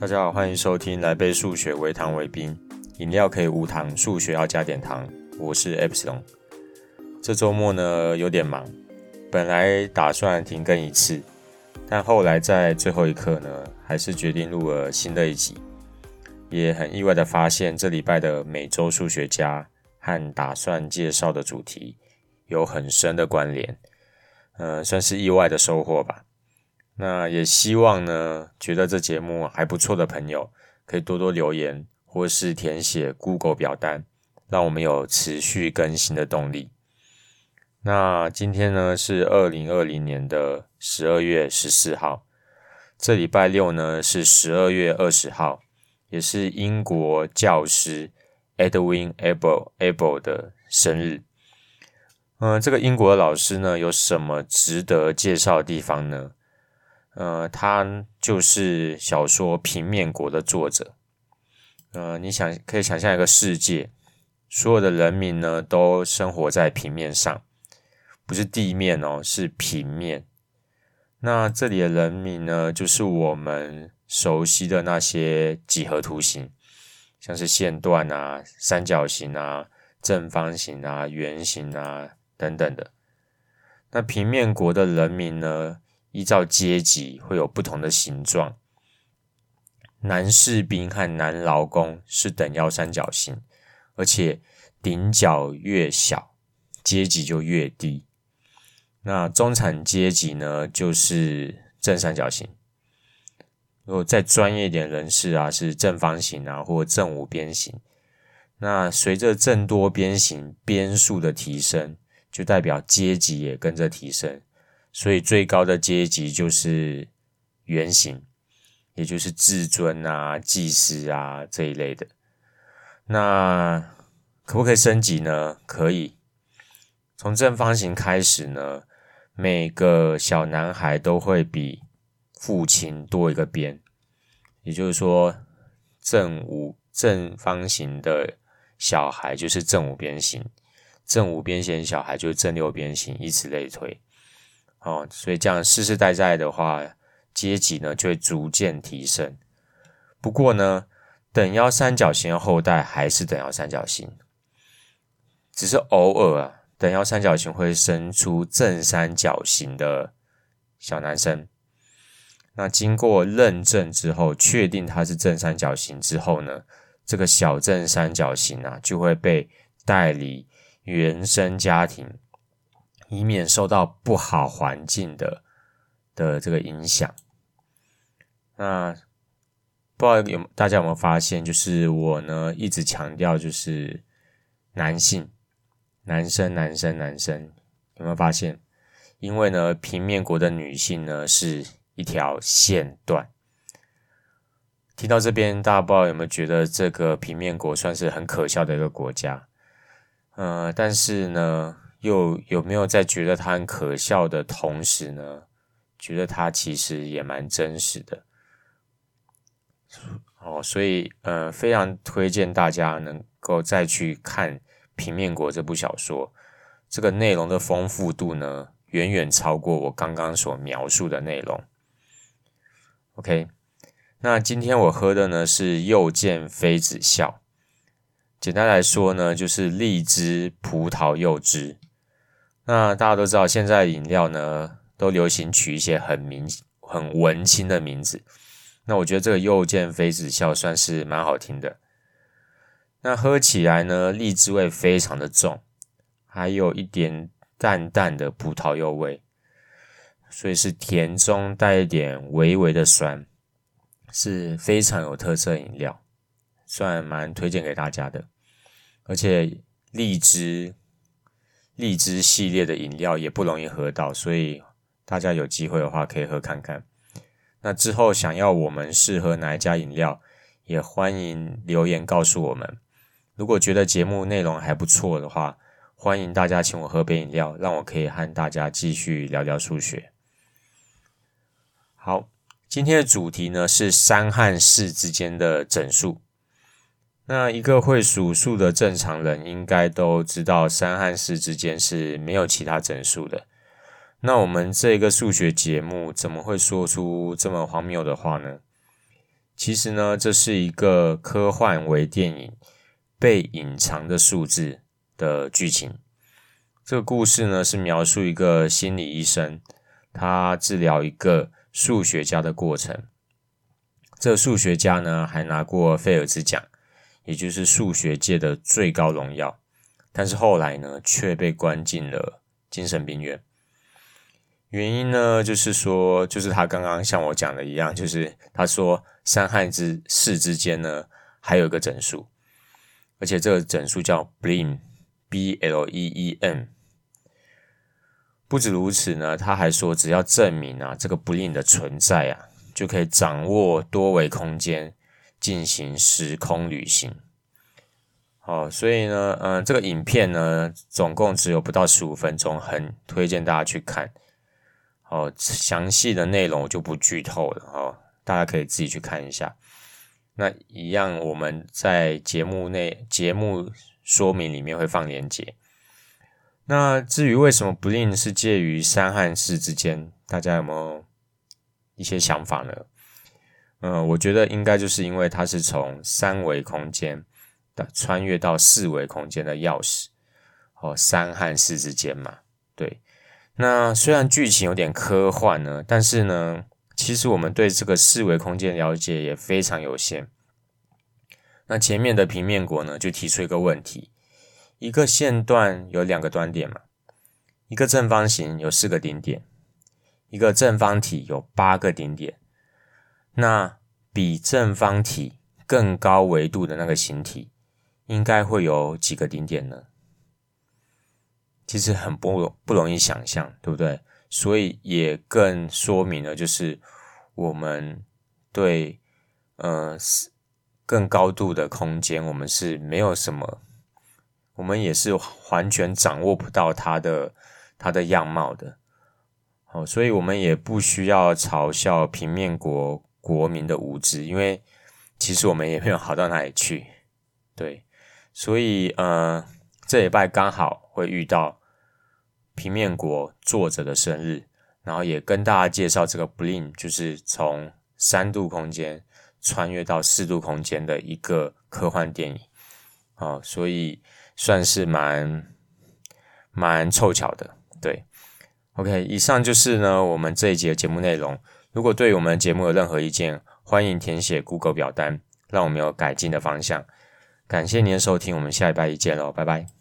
大家好，欢迎收听来杯数学，为糖为冰，饮料可以无糖，数学要加点糖。我是 Epsilon。这周末呢有点忙，本来打算停更一次，但后来在最后一刻呢，还是决定录了新的一集。也很意外的发现，这礼拜的每周数学家和打算介绍的主题有很深的关联，呃，算是意外的收获吧。那也希望呢，觉得这节目还不错的朋友，可以多多留言，或是填写 Google 表单，让我们有持续更新的动力。那今天呢是二零二零年的十二月十四号，这礼拜六呢是十二月二十号，也是英国教师 Edwin Abel Abel 的生日。嗯、这个英国的老师呢，有什么值得介绍的地方呢？呃，他就是小说《平面国》的作者。呃，你想可以想象一个世界，所有的人民呢都生活在平面上，不是地面哦，是平面。那这里的人民呢，就是我们熟悉的那些几何图形，像是线段啊、三角形啊、正方形啊、圆形啊等等的。那平面国的人民呢，依照阶级会有不同的形状，男士兵和男劳工是等腰三角形，而且顶角越小，阶级就越低。那中产阶级呢，就是正三角形。如果再专业一点人士啊，是正方形啊，或正五边形。那随着正多边形边数的提升，就代表阶级也跟着提升。所以最高的阶级就是圆形，也就是至尊啊、祭司啊这一类的。那可不可以升级呢？可以。从正方形开始呢，每个小男孩都会比父亲多一个边，也就是说，正五正方形的小孩就是正五边形，正五边形小孩就是正六边形，以此类推。哦，所以这样世世代代的话，阶级呢就会逐渐提升。不过呢，等腰三角形的后代还是等腰三角形，只是偶尔啊，等腰三角形会生出正三角形的小男生。那经过认证之后，确定他是正三角形之后呢，这个小正三角形啊就会被带离原生家庭。以免受到不好环境的的这个影响。那不知道有大家有没有发现，就是我呢一直强调就是男性、男生、男生、男生，有没有发现？因为呢，平面国的女性呢是一条线段。听到这边，大家不知道有没有觉得这个平面国算是很可笑的一个国家？呃，但是呢。又有没有在觉得它很可笑的同时呢，觉得它其实也蛮真实的哦，所以呃，非常推荐大家能够再去看《平面国》这部小说，这个内容的丰富度呢，远远超过我刚刚所描述的内容。OK，那今天我喝的呢是又见妃子笑，简单来说呢，就是荔枝葡萄柚汁。那大家都知道，现在饮料呢都流行取一些很名、很文青的名字。那我觉得这个又见妃子笑算是蛮好听的。那喝起来呢，荔枝味非常的重，还有一点淡淡的葡萄柚味，所以是甜中带一点微微的酸，是非常有特色饮料，算蛮推荐给大家的。而且荔枝。荔枝系列的饮料也不容易喝到，所以大家有机会的话可以喝看看。那之后想要我们试喝哪一家饮料，也欢迎留言告诉我们。如果觉得节目内容还不错的话，欢迎大家请我喝杯饮料，让我可以和大家继续聊聊数学。好，今天的主题呢是三和四之间的整数。那一个会数数的正常人应该都知道，三和四之间是没有其他整数的。那我们这个数学节目怎么会说出这么荒谬的话呢？其实呢，这是一个科幻微电影《被隐藏的数字》的剧情。这个故事呢，是描述一个心理医生，他治疗一个数学家的过程。这数学家呢，还拿过菲尔兹奖，也就是数学界的最高荣耀。但是后来呢，却被关进了精神病院。原因呢，就是说，就是他刚刚像我讲的一样，就是他说三和之四之间呢，还有一个整数，而且这个整数叫 Bleem，B L E E M。不止如此呢，他还说，只要证明啊这个 blem 的存在啊，就可以掌握多维空间，进行时空旅行。哦，所以呢，嗯、这个影片呢，总共只有不到十五分钟，很推荐大家去看。哦，详细的内容我就不剧透了哦，大家可以自己去看一下。那一样，我们在节目内节目说明里面会放链接。那至于为什么不另是介于三和四之间，大家有没有一些想法呢？嗯、呃，我觉得应该就是因为它是从三维空间的穿越到四维空间的钥匙，哦，三和四之间嘛，对。那虽然剧情有点科幻呢，但是呢，其实我们对这个四维空间了解也非常有限。那前面的平面国呢，就提出一个问题：一个线段有两个端点嘛，一个正方形有四个顶点，一个正方体有八个顶点。那比正方体更高维度的那个形体，应该会有几个顶点呢？其实很不不容易想象，对不对？所以也更说明了，就是我们对呃更高度的空间，我们是没有什么，我们也是完全掌握不到它的它的样貌的。好，所以我们也不需要嘲笑平面国国民的无知，因为其实我们也没有好到哪里去。对，所以呃，这礼拜刚好会遇到。平面国作者的生日，然后也跟大家介绍这个 Blin，就是从三度空间穿越到四度空间的一个科幻电影，哦，所以算是蛮蛮凑巧的，对。OK，以上就是呢我们这一集的节目内容。如果对我们节目有任何意见，欢迎填写 Google 表单，让我们有改进的方向。感谢您的收听，我们下一拜一见喽，拜拜。